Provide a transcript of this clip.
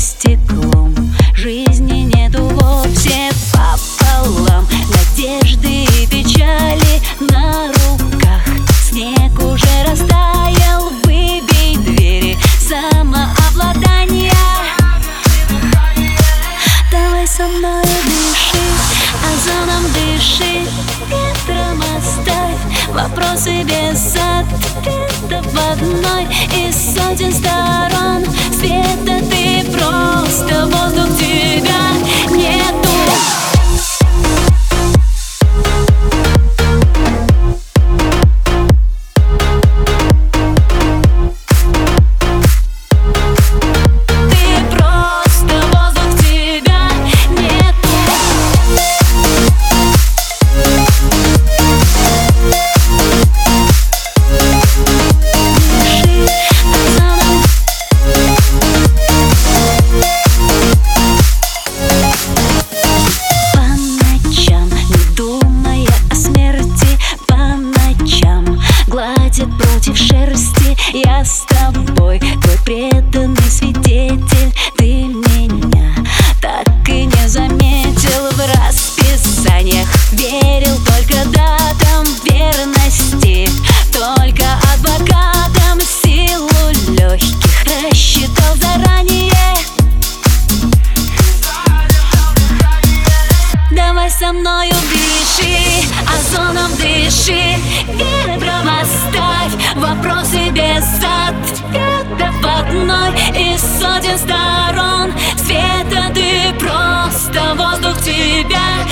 стеклом. Жизни нету вовсе пополам. Надежды и печали на руках. Снег уже растаял, выбей двери. Самообладание. Давай со мной дыши, озоном дыши. Ветром оставь. Вопросы без ответа В одной из сотен сторон преданный свидетель Ты меня так и не заметил. В расписаниях Верил только датам верности Только адвокатам силу легких Рассчитал заранее. Давай со мною дыши, озоном дыши Ветром оставь вопросы без ответа сотен сторон. Света Ты просто воздух тебя